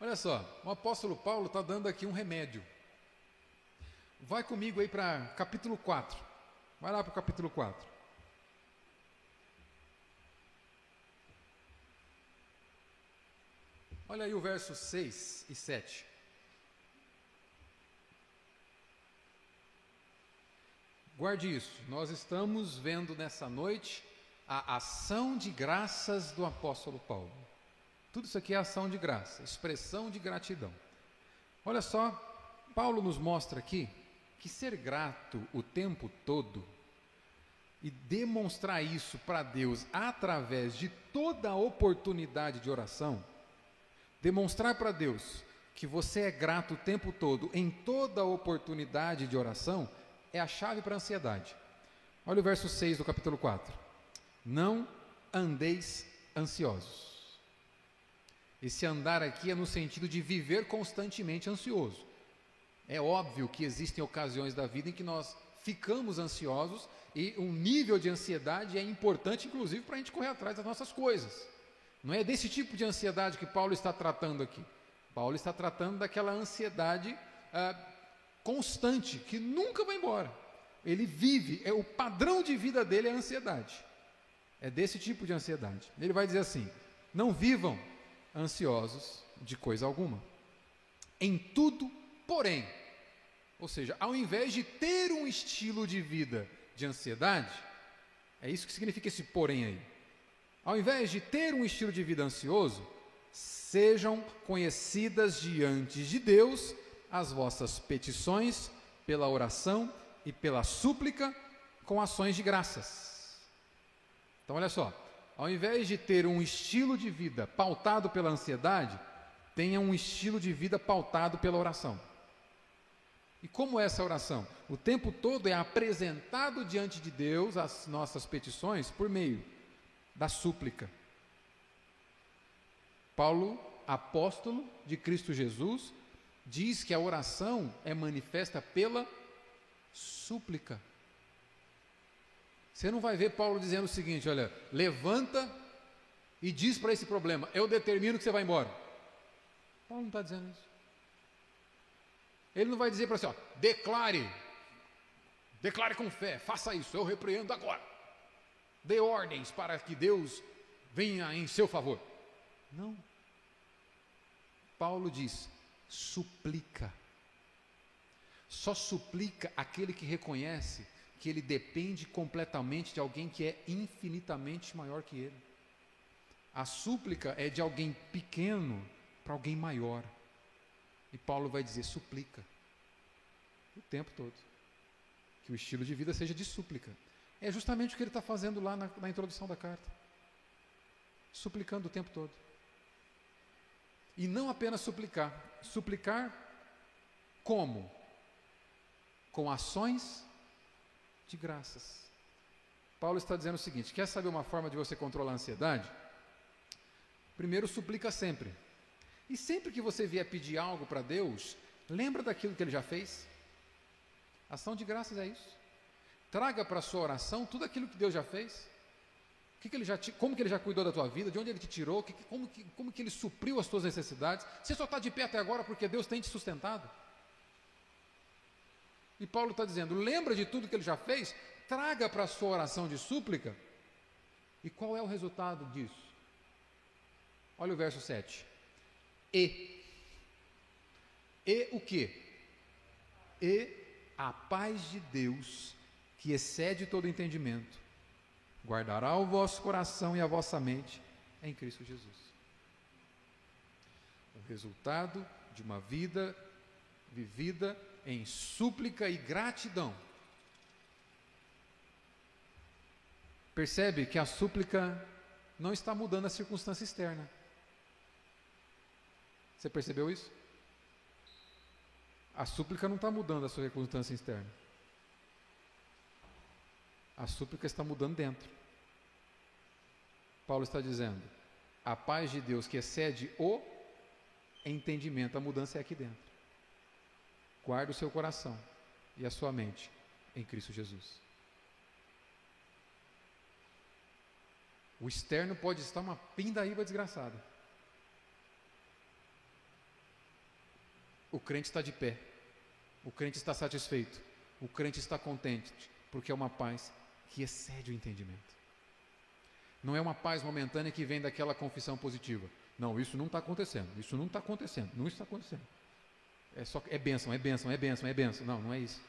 A: Olha só, o apóstolo Paulo está dando aqui um remédio. Vai comigo aí para capítulo 4. Vai lá para o capítulo 4. Olha aí o verso 6 e 7. Guarde isso, nós estamos vendo nessa noite a ação de graças do apóstolo Paulo. Tudo isso aqui é ação de graça, expressão de gratidão. Olha só, Paulo nos mostra aqui que ser grato o tempo todo e demonstrar isso para Deus através de toda a oportunidade de oração, demonstrar para Deus que você é grato o tempo todo em toda a oportunidade de oração é a chave para a ansiedade. Olha o verso 6 do capítulo 4. Não andeis ansiosos. Esse andar aqui é no sentido de viver constantemente ansioso. É óbvio que existem ocasiões da vida em que nós ficamos ansiosos e um nível de ansiedade é importante, inclusive, para a gente correr atrás das nossas coisas. Não é desse tipo de ansiedade que Paulo está tratando aqui. Paulo está tratando daquela ansiedade ah, constante, que nunca vai embora. Ele vive, é o padrão de vida dele é a ansiedade. É desse tipo de ansiedade. Ele vai dizer assim: não vivam ansiosos de coisa alguma. Em tudo, porém, ou seja, ao invés de ter um estilo de vida de ansiedade, é isso que significa esse porém aí. Ao invés de ter um estilo de vida ansioso, sejam conhecidas diante de Deus as vossas petições pela oração e pela súplica com ações de graças. Então, olha só, ao invés de ter um estilo de vida pautado pela ansiedade, tenha um estilo de vida pautado pela oração. E como é essa oração? O tempo todo é apresentado diante de Deus as nossas petições por meio da súplica. Paulo, apóstolo de Cristo Jesus, diz que a oração é manifesta pela súplica. Você não vai ver Paulo dizendo o seguinte: olha, levanta e diz para esse problema, eu determino que você vai embora. Paulo não está dizendo isso. Ele não vai dizer para você, ó, declare, declare com fé, faça isso, eu repreendo agora. Dê ordens para que Deus venha em seu favor. Não. Paulo diz: suplica. Só suplica aquele que reconhece que ele depende completamente de alguém que é infinitamente maior que ele. A súplica é de alguém pequeno para alguém maior. E Paulo vai dizer: suplica. O tempo todo. Que o estilo de vida seja de súplica. É justamente o que ele está fazendo lá na, na introdução da carta. Suplicando o tempo todo. E não apenas suplicar. Suplicar como? Com ações de graças. Paulo está dizendo o seguinte: quer saber uma forma de você controlar a ansiedade? Primeiro, suplica sempre. E sempre que você vier pedir algo para Deus, lembra daquilo que ele já fez. Ação de graças é isso. Traga para a sua oração tudo aquilo que Deus já fez. Que que ele já te, como que ele já cuidou da tua vida, de onde ele te tirou, que, como, que, como que ele supriu as tuas necessidades. Você só está de pé até agora porque Deus tem te sustentado. E Paulo está dizendo: lembra de tudo que ele já fez, traga para a sua oração de súplica. E qual é o resultado disso? Olha o verso 7. E. E o que? E a paz de Deus, que excede todo entendimento, guardará o vosso coração e a vossa mente em Cristo Jesus. O resultado de uma vida vivida em súplica e gratidão. Percebe que a súplica não está mudando a circunstância externa. Você percebeu isso? A súplica não está mudando a sua circunstância externa. A súplica está mudando dentro. Paulo está dizendo: a paz de Deus que excede o entendimento, a mudança é aqui dentro. Guarde o seu coração e a sua mente em Cristo Jesus. O externo pode estar uma pindaíba desgraçada. O crente está de pé. O crente está satisfeito. O crente está contente, porque é uma paz que excede o entendimento. Não é uma paz momentânea que vem daquela confissão positiva. Não, isso não está acontecendo. Isso não está acontecendo. Não está acontecendo. É só é bênção, é bênção, é bênção, é bênção. Não, não é isso.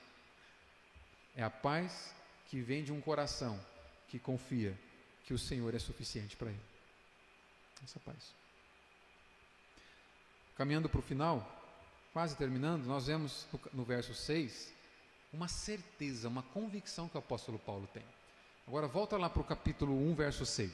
A: É a paz que vem de um coração que confia que o Senhor é suficiente para ele. Essa paz. Caminhando para o final, quase terminando, nós vemos no, no verso 6 uma certeza, uma convicção que o apóstolo Paulo tem. Agora volta lá para o capítulo 1, verso 6.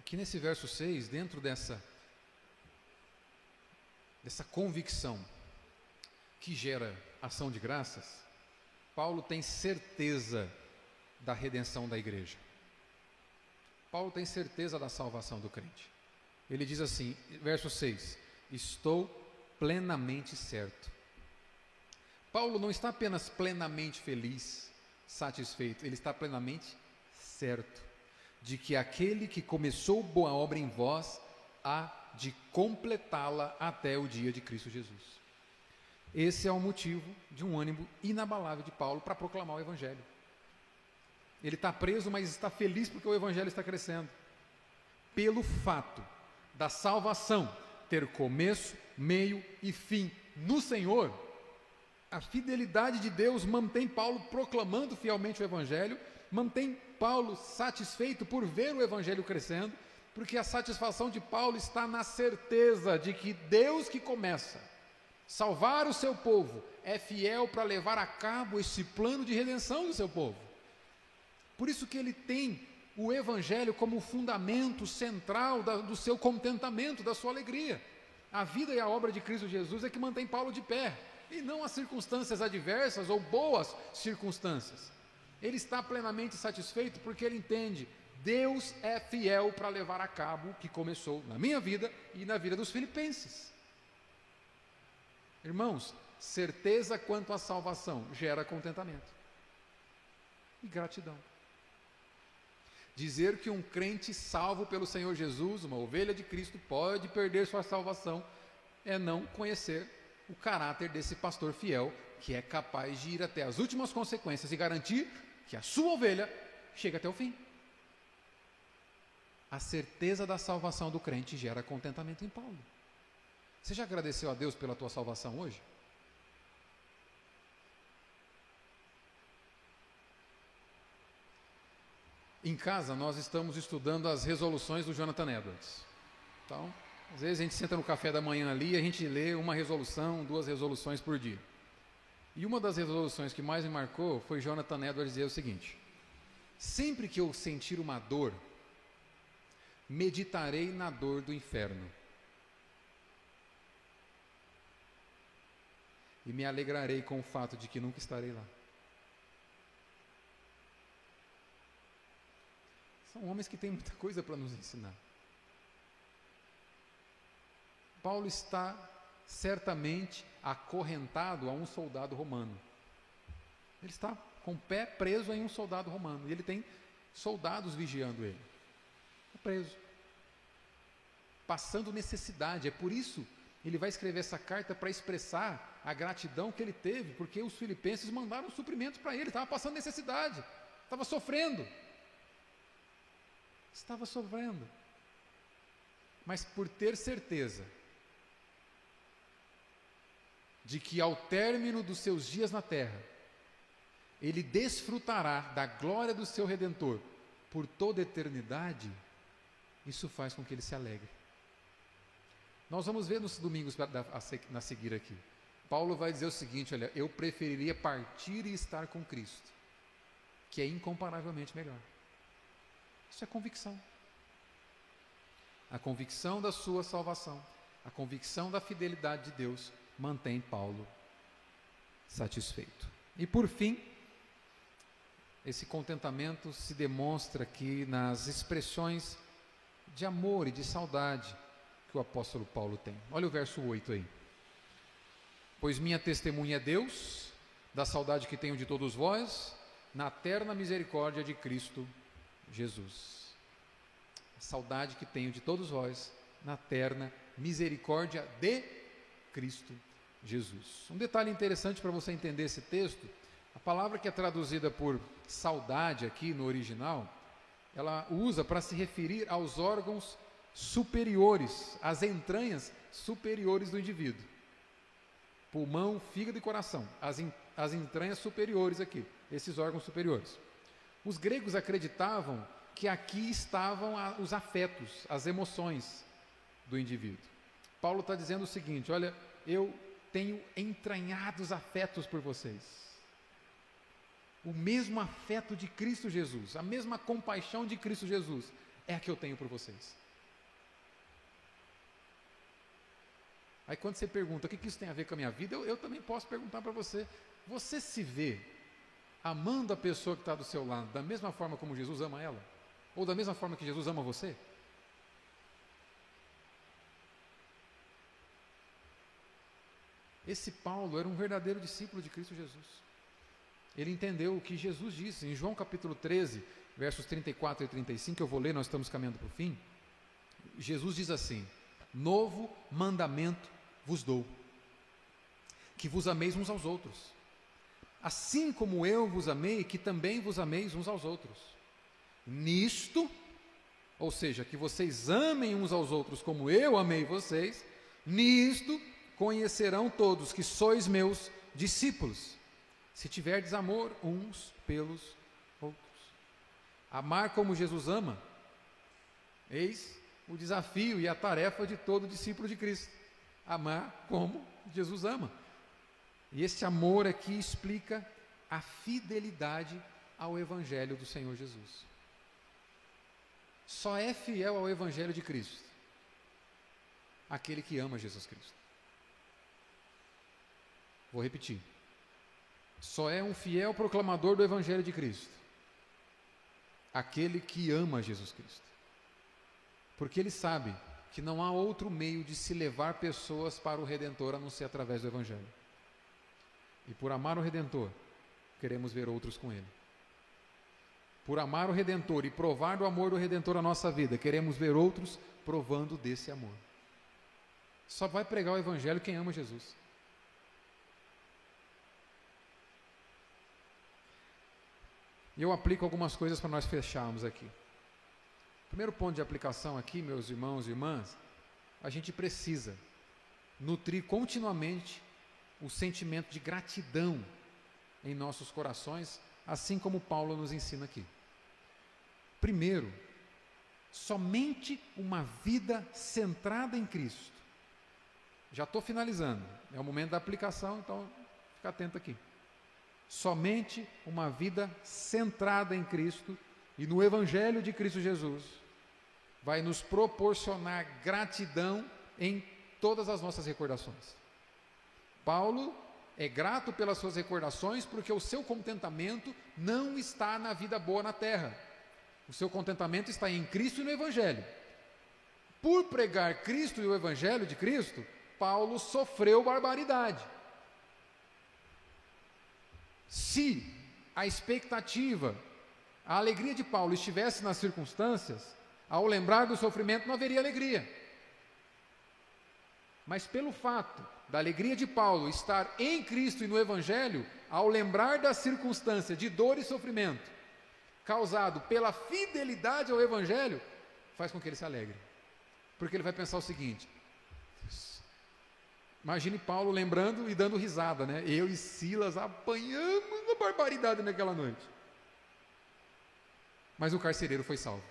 A: Aqui nesse verso 6, dentro dessa dessa convicção que gera ação de graças, Paulo tem certeza da redenção da igreja. Paulo tem certeza da salvação do crente. Ele diz assim, verso 6: Estou plenamente certo. Paulo não está apenas plenamente feliz, satisfeito, ele está plenamente certo de que aquele que começou boa obra em vós há de completá-la até o dia de Cristo Jesus. Esse é o motivo de um ânimo inabalável de Paulo para proclamar o Evangelho. Ele está preso, mas está feliz porque o Evangelho está crescendo. Pelo fato da salvação ter começo, meio e fim no Senhor, a fidelidade de Deus mantém Paulo proclamando fielmente o Evangelho, mantém Paulo satisfeito por ver o Evangelho crescendo, Porque a satisfação de Paulo está na certeza de que Deus que começa salvar o seu povo é fiel para levar a cabo esse plano de redenção do seu povo. Por isso que ele tem o evangelho como fundamento central da, do seu contentamento, da sua alegria. A vida e a obra de Cristo Jesus é que mantém Paulo de pé, e não as circunstâncias adversas ou boas circunstâncias. Ele está plenamente satisfeito porque ele entende Deus é fiel para levar a cabo o que começou na minha vida e na vida dos filipenses. Irmãos, certeza quanto à salvação gera contentamento e gratidão. Dizer que um crente salvo pelo Senhor Jesus, uma ovelha de Cristo, pode perder sua salvação é não conhecer o caráter desse pastor fiel que é capaz de ir até as últimas consequências e garantir que a sua ovelha chegue até o fim. A certeza da salvação do crente gera contentamento em Paulo. Você já agradeceu a Deus pela tua salvação hoje? Em casa, nós estamos estudando as resoluções do Jonathan Edwards. Então, às vezes a gente senta no café da manhã ali e a gente lê uma resolução, duas resoluções por dia. E uma das resoluções que mais me marcou foi Jonathan Edwards dizer o seguinte: Sempre que eu sentir uma dor, meditarei na dor do inferno. E me alegrarei com o fato de que nunca estarei lá. São homens que têm muita coisa para nos ensinar. Paulo está certamente acorrentado a um soldado romano. Ele está com o pé preso em um soldado romano. E ele tem soldados vigiando ele. Está preso. Passando necessidade. É por isso ele vai escrever essa carta para expressar a gratidão que ele teve, porque os filipenses mandaram suprimentos para ele, estava passando necessidade, estava sofrendo. Estava sofrendo. Mas por ter certeza de que ao término dos seus dias na terra, ele desfrutará da glória do seu redentor por toda eternidade, isso faz com que ele se alegre. Nós vamos ver nos domingos a seguir aqui. Paulo vai dizer o seguinte: olha, eu preferiria partir e estar com Cristo, que é incomparavelmente melhor. Isso é convicção. A convicção da sua salvação, a convicção da fidelidade de Deus mantém Paulo satisfeito. E por fim, esse contentamento se demonstra aqui nas expressões de amor e de saudade que o apóstolo Paulo tem. Olha o verso 8 aí. Pois minha testemunha é Deus, da saudade que tenho de todos vós, na terna misericórdia de Cristo Jesus. Saudade que tenho de todos vós, na terna misericórdia de Cristo Jesus. Um detalhe interessante para você entender esse texto: a palavra que é traduzida por saudade aqui no original, ela usa para se referir aos órgãos superiores, as entranhas superiores do indivíduo. Pulmão, fígado e coração, as, as entranhas superiores aqui, esses órgãos superiores. Os gregos acreditavam que aqui estavam os afetos, as emoções do indivíduo. Paulo está dizendo o seguinte: olha, eu tenho entranhados afetos por vocês. O mesmo afeto de Cristo Jesus, a mesma compaixão de Cristo Jesus é a que eu tenho por vocês. Aí quando você pergunta o que, isso tem a ver com a minha vida, eu, eu também posso perguntar para você: você se vê amando a pessoa que está do seu lado da mesma forma como Jesus ama ela? Ou da mesma forma que Jesus ama você? Esse Paulo era um verdadeiro discípulo de Cristo Jesus. Ele entendeu o que Jesus disse em João capítulo 13, versos 34 e 35, eu vou ler, nós estamos caminhando para o fim. Jesus diz assim: Novo mandamento vos dou, que vos ameis uns aos outros, assim como eu vos amei, que também vos ameis uns aos outros. Nisto, ou seja, que vocês amem uns aos outros como eu amei vocês, nisto conhecerão todos que sois meus discípulos, se tiverdes amor uns pelos outros. Amar como Jesus ama, eis o desafio e a tarefa de todo discípulo de Cristo: amar como Jesus ama. E esse amor aqui explica a fidelidade ao Evangelho do Senhor Jesus. Só é fiel ao Evangelho de Cristo aquele que ama Jesus Cristo. Vou repetir. Só é um fiel proclamador do Evangelho de Cristo aquele que ama Jesus Cristo. Porque ele sabe que não há outro meio de se levar pessoas para o Redentor a não ser através do Evangelho. E por amar o Redentor, queremos ver outros com ele. Por amar o Redentor e provar do amor do Redentor a nossa vida, queremos ver outros provando desse amor. Só vai pregar o Evangelho quem ama Jesus. E eu aplico algumas coisas para nós fecharmos aqui. Primeiro ponto de aplicação aqui, meus irmãos e irmãs, a gente precisa nutrir continuamente o sentimento de gratidão em nossos corações, assim como Paulo nos ensina aqui. Primeiro, somente uma vida centrada em Cristo. Já estou finalizando, é o momento da aplicação, então fica atento aqui. Somente uma vida centrada em Cristo e no Evangelho de Cristo Jesus vai nos proporcionar gratidão em todas as nossas recordações. Paulo é grato pelas suas recordações porque o seu contentamento não está na vida boa na terra. O seu contentamento está em Cristo e no Evangelho. Por pregar Cristo e o Evangelho de Cristo, Paulo sofreu barbaridade. Se a expectativa, a alegria de Paulo estivesse nas circunstâncias, ao lembrar do sofrimento não haveria alegria. Mas pelo fato da alegria de Paulo estar em Cristo e no Evangelho, ao lembrar da circunstância de dor e sofrimento causado pela fidelidade ao Evangelho, faz com que ele se alegre. Porque ele vai pensar o seguinte: Imagine Paulo lembrando e dando risada, né? Eu e Silas apanhamos uma barbaridade naquela noite. Mas o carcereiro foi salvo.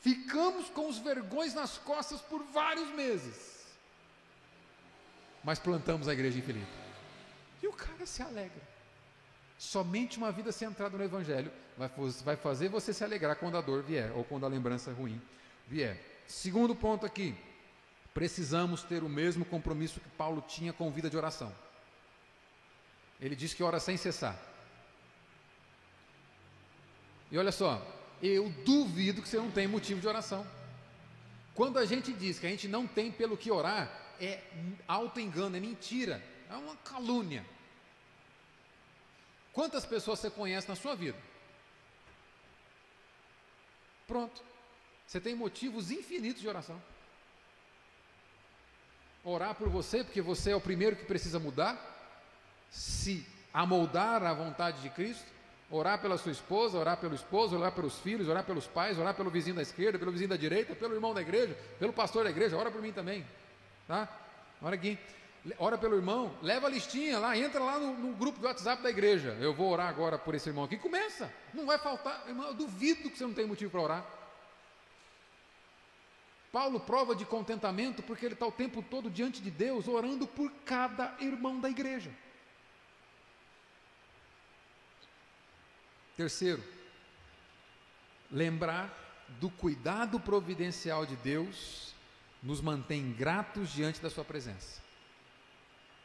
A: Ficamos com os vergões nas costas por vários meses. Mas plantamos a igreja em Filipe. E o cara se alegra. Somente uma vida centrada no Evangelho vai fazer você se alegrar quando a dor vier ou quando a lembrança ruim vier. Segundo ponto aqui, precisamos ter o mesmo compromisso que Paulo tinha com vida de oração. Ele diz que ora sem cessar. E olha só, eu duvido que você não tem motivo de oração. Quando a gente diz que a gente não tem pelo que orar, é auto-engano, é mentira, é uma calúnia. Quantas pessoas você conhece na sua vida? Pronto. Você tem motivos infinitos de oração. Orar por você, porque você é o primeiro que precisa mudar, se amoldar à vontade de Cristo. Orar pela sua esposa, orar pelo esposo, orar pelos filhos, orar pelos pais, orar pelo vizinho da esquerda, pelo vizinho da direita, pelo irmão da igreja, pelo pastor da igreja, ora por mim também. Tá? Ora aqui. Ora pelo irmão, leva a listinha lá, entra lá no, no, grupo do WhatsApp da igreja. Eu vou orar agora por esse irmão aqui. Começa, não vai faltar. Irmão, eu duvido que você não tem motivo para orar. Paulo prova de contentamento porque ele está o tempo todo diante de Deus, orando por cada irmão da igreja. Terceiro, lembrar do cuidado providencial de Deus nos mantém gratos diante da Sua presença.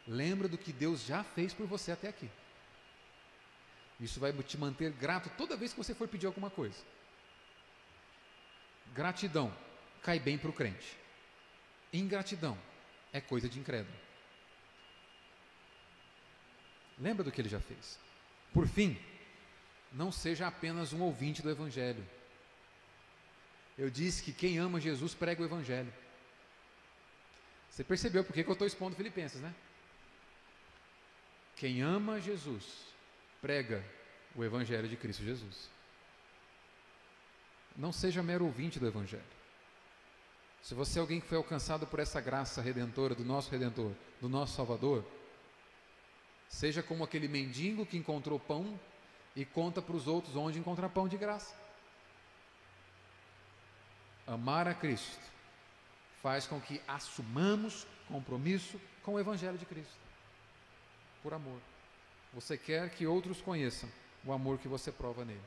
A: Lembra do que Deus já fez por você até aqui. Isso vai te manter grato toda vez que você for pedir alguma coisa. Gratidão cai bem para o crente. Ingratidão é coisa de incrédulo. Lembra do que ele já fez. Por fim, não seja apenas um ouvinte do Evangelho. Eu disse que quem ama Jesus prega o Evangelho. Você percebeu por que eu estou expondo Filipenses, né? Quem ama Jesus prega o Evangelho de Cristo Jesus. Não seja mero ouvinte do Evangelho. Se você é alguém que foi alcançado por essa graça redentora do nosso Redentor, do nosso Salvador, seja como aquele mendigo que encontrou pão e conta para os outros onde encontrar pão de graça. Amar a Cristo faz com que assumamos compromisso com o Evangelho de Cristo. Por amor. Você quer que outros conheçam o amor que você prova nele.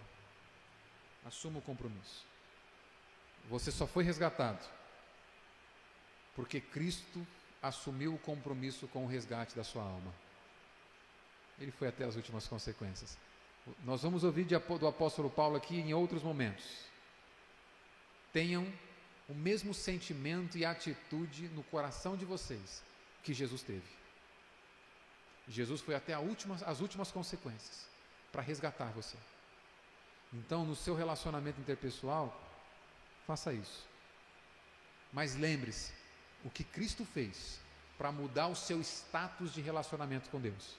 A: Assuma o compromisso. Você só foi resgatado porque Cristo assumiu o compromisso com o resgate da sua alma. Ele foi até as últimas consequências. Nós vamos ouvir do apóstolo Paulo aqui em outros momentos. Tenham o mesmo sentimento e atitude no coração de vocês que Jesus teve. Jesus foi até última, as últimas consequências para resgatar você. Então, no seu relacionamento interpessoal, faça isso. Mas lembre-se o que Cristo fez para mudar o seu status de relacionamento com Deus.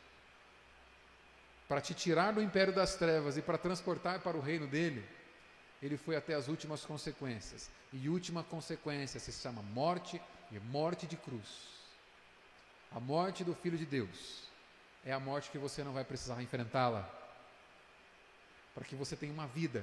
A: Para te tirar do império das trevas e para transportar para o reino dele, ele foi até as últimas consequências. E última consequência se chama morte e morte de cruz. A morte do Filho de Deus é a morte que você não vai precisar enfrentá-la. Para que você tenha uma vida